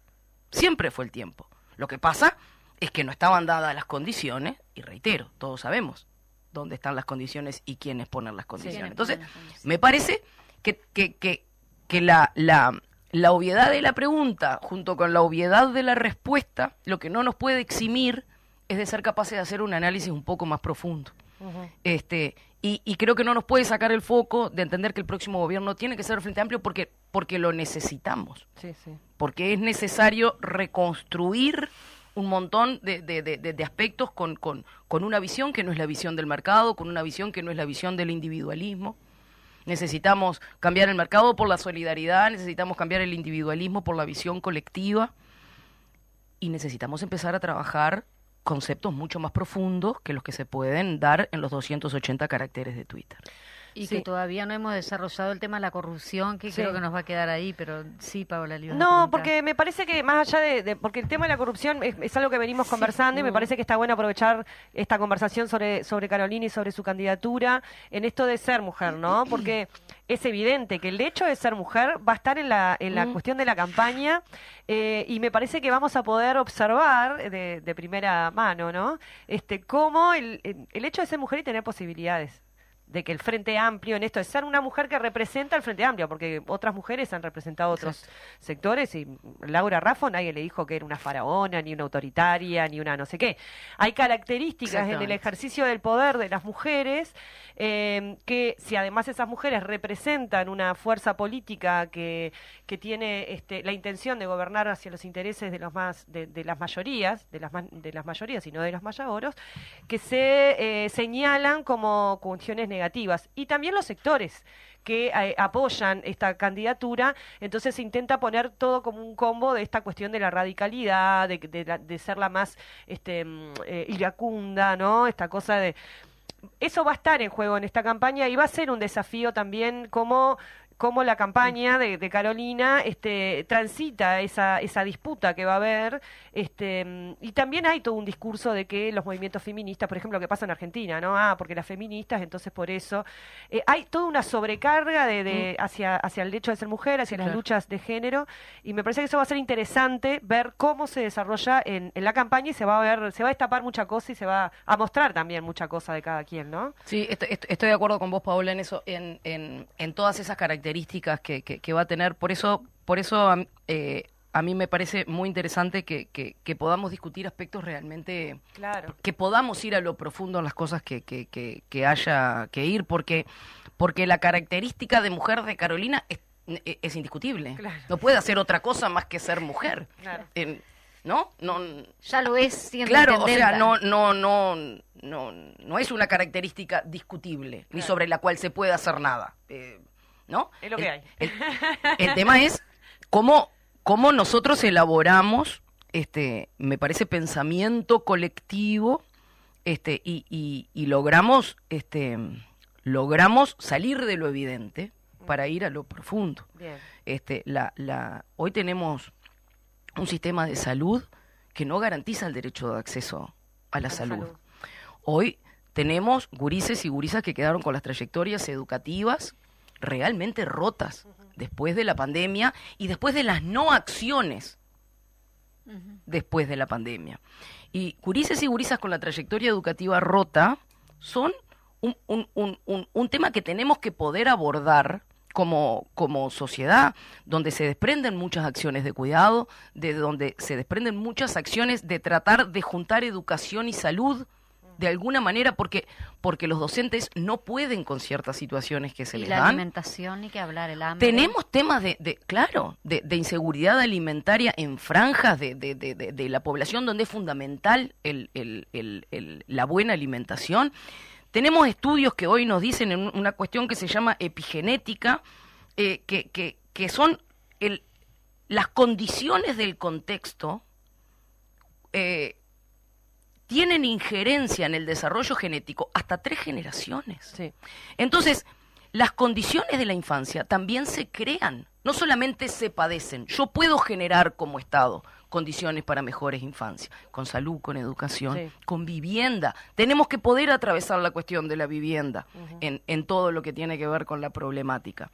Siempre fue el tiempo. Lo que pasa es que no estaban dadas las condiciones, y reitero, todos sabemos, dónde están las condiciones y quiénes ponen las condiciones. Entonces, me parece que, que, que, que la, la, la obviedad de la pregunta, junto con la obviedad de la respuesta, lo que no nos puede eximir es de ser capaces de hacer un análisis un poco más profundo. Este y, y, creo que no nos puede sacar el foco de entender que el próximo gobierno tiene que ser Frente Amplio porque, porque lo necesitamos. Porque es necesario reconstruir un montón de, de, de, aspectos con, con, con, una visión que no es la visión del mercado, con una visión que no es la visión del individualismo. Necesitamos cambiar el mercado por la solidaridad, necesitamos cambiar el individualismo por la visión colectiva y necesitamos empezar a trabajar conceptos mucho más profundos que los que se pueden dar en los 280 caracteres de Twitter. Y que todavía no hemos desarrollado el tema de la corrupción, que creo que nos va a quedar ahí, pero sí, Paola No, porque me parece que más allá de, porque el tema de la corrupción es, algo que venimos conversando y me parece que está bueno aprovechar esta conversación sobre, sobre Carolina y sobre su candidatura en esto de ser mujer, ¿no? Porque es evidente que el hecho de ser mujer va a estar en la, en la mm. cuestión de la campaña eh, y me parece que vamos a poder observar de, de primera mano, ¿no? Este, cómo el, el hecho de ser mujer y tener posibilidades de que el Frente Amplio en esto es ser una mujer que representa el Frente Amplio, porque otras mujeres han representado otros sectores y Laura Raffo nadie le dijo que era una faraona, ni una autoritaria, ni una no sé qué. Hay características en el ejercicio del poder de las mujeres eh, que si además esas mujeres representan una fuerza política que, que tiene este, la intención de gobernar hacia los intereses de los más de, las mayorías, de las de las mayorías y no de los mayoros, que se eh, señalan como cuestiones negativas. Y también los sectores que eh, apoyan esta candidatura, entonces se intenta poner todo como un combo de esta cuestión de la radicalidad, de, de, ser la más este, mm, eh, iracunda, ¿no? Esta cosa de... Eso va a estar en juego en esta campaña y va a ser un desafío también como cómo la campaña de, Carolina este, transita esa, esa disputa que va a haber. Este, y también hay todo un discurso de que los movimientos feministas, por ejemplo, lo que pasa en Argentina, ¿no? Ah, porque las feministas, entonces por eso. Eh, hay toda una sobrecarga de, mm. hacia, hacia el hecho de ser mujer, hacia las luchas de género. Y me parece que eso va a ser interesante ver cómo se desarrolla en, la campaña y se va a ver, se va a destapar mucha cosa y se va a mostrar también mucha cosa de cada quien, ¿no? Sí, estoy, de acuerdo con vos, Paola, en eso, en, en, en todas esas características características que, que, va a tener. Por eso, por eso eh, a mí me parece muy interesante que, que, podamos discutir aspectos realmente, claro. que podamos ir a lo profundo en las cosas que, que, haya que ir, porque, porque la característica de mujer de Carolina es, es indiscutible. No puede hacer otra cosa más que ser mujer. ¿No? No, ya lo es Claro, o sea, no, no, no, no, no es una característica discutible, ni sobre la cual se puede hacer nada. Eh, ¿no? Es lo que hay. El, tema es cómo, cómo nosotros elaboramos, este, me parece, pensamiento colectivo, este, y, y, logramos, este, logramos salir de lo evidente para ir a lo profundo. Este, la, la, hoy tenemos un sistema de salud que no garantiza el derecho de acceso a la, salud. salud. Hoy tenemos gurises y gurisas que quedaron con las trayectorias educativas realmente rotas después de la pandemia y después de las no acciones después de la pandemia. Y gurises y gurisas con la trayectoria educativa rota son un, un, un, un tema que tenemos que poder abordar como, como sociedad, donde se desprenden muchas acciones de cuidado, de donde se desprenden muchas acciones de tratar de juntar educación y salud de alguna manera porque porque los docentes no pueden con ciertas situaciones que se y les la dan. alimentación y que hablar el hambre. Tenemos temas de, de claro, de, de, inseguridad alimentaria en franjas de, de, de, la población donde es fundamental el, el, el, la buena alimentación. Tenemos estudios que hoy nos dicen en una cuestión que se llama epigenética, eh, que, que, que son el, las condiciones del contexto eh, tienen injerencia en el desarrollo genético hasta tres generaciones. Entonces, las condiciones de la infancia también se crean, no solamente se padecen. Yo puedo generar como Estado condiciones para mejores infancias, con salud, con educación, con vivienda. Tenemos que poder atravesar la cuestión de la vivienda en, en todo lo que tiene que ver con la problemática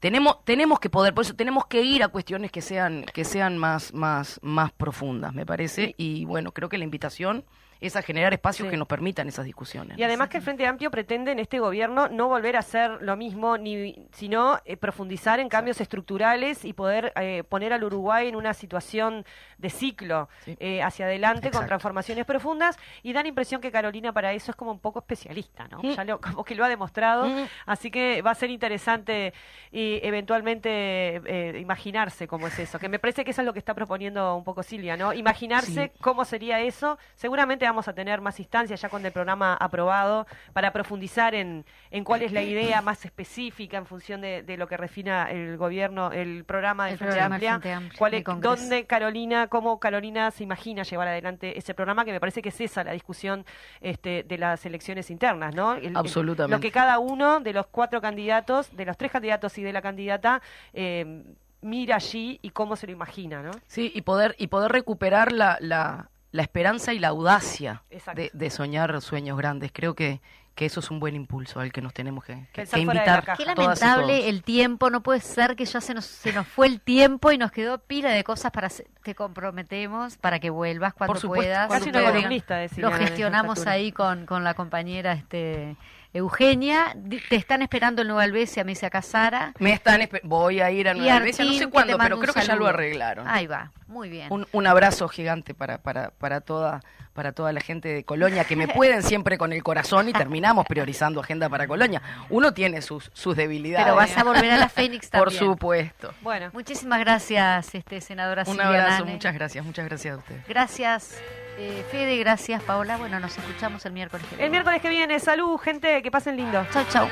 tenemos tenemos que poder por eso tenemos que ir a cuestiones que sean que sean más más más profundas me parece y bueno creo que la invitación es a generar espacios que nos permitan esas discusiones. Y además que el Frente Amplio pretende en este gobierno no volver a hacer lo mismo, ni sino eh, profundizar en cambios estructurales y poder eh, poner al Uruguay en una situación de ciclo eh, hacia adelante con transformaciones profundas y da la impresión que Carolina para eso es como un poco especialista, ¿no? Mm. Ya lo, como que lo ha demostrado, mm. así que va a ser interesante y eventualmente imaginarse cómo es eso, que me parece que eso es lo que está proponiendo un poco Silvia, ¿no? Imaginarse cómo sería eso, seguramente vamos a tener más instancias ya con el programa aprobado para profundizar en, en cuál es la idea más específica en función de, lo que refina el gobierno, el programa de Frente Amplia, cuál es, dónde Carolina, cómo Carolina se imagina llevar adelante ese programa, que me parece que es esa la discusión este, de las elecciones internas, ¿no? Absolutamente. lo que cada uno de los cuatro candidatos, de los tres candidatos y de la candidata, eh, mira allí y cómo se lo imagina, ¿no? Sí, y poder, y poder recuperar la, la la esperanza y la audacia de, soñar sueños grandes. Creo que, que eso es un buen impulso al que nos tenemos que, invitar. Qué lamentable el tiempo, no puede ser que ya se nos, se nos fue el tiempo y nos quedó pila de cosas para te comprometemos para que vuelvas cuando puedas. Lo gestionamos ahí con, con la compañera este Eugenia, te están esperando en Nueva Albesia, me dice acá Sara. Me están voy a ir a Nueva Albesia, no sé cuándo, pero creo que ya lo arreglaron. Ahí va, muy bien. Un, un abrazo gigante para, para, para toda para toda la gente de Colonia, que me pueden siempre con el corazón y terminamos priorizando agenda para Colonia. Uno tiene sus, sus debilidades. Pero vas a volver a la Fénix también. Por supuesto. Bueno. Muchísimas gracias, este, senadora Un abrazo, muchas gracias, muchas gracias a usted. Gracias. Eh, Fede, gracias Paola. Bueno, nos escuchamos el miércoles que viene. El miércoles que viene. Salud, gente, que pasen lindo. Chau, chau.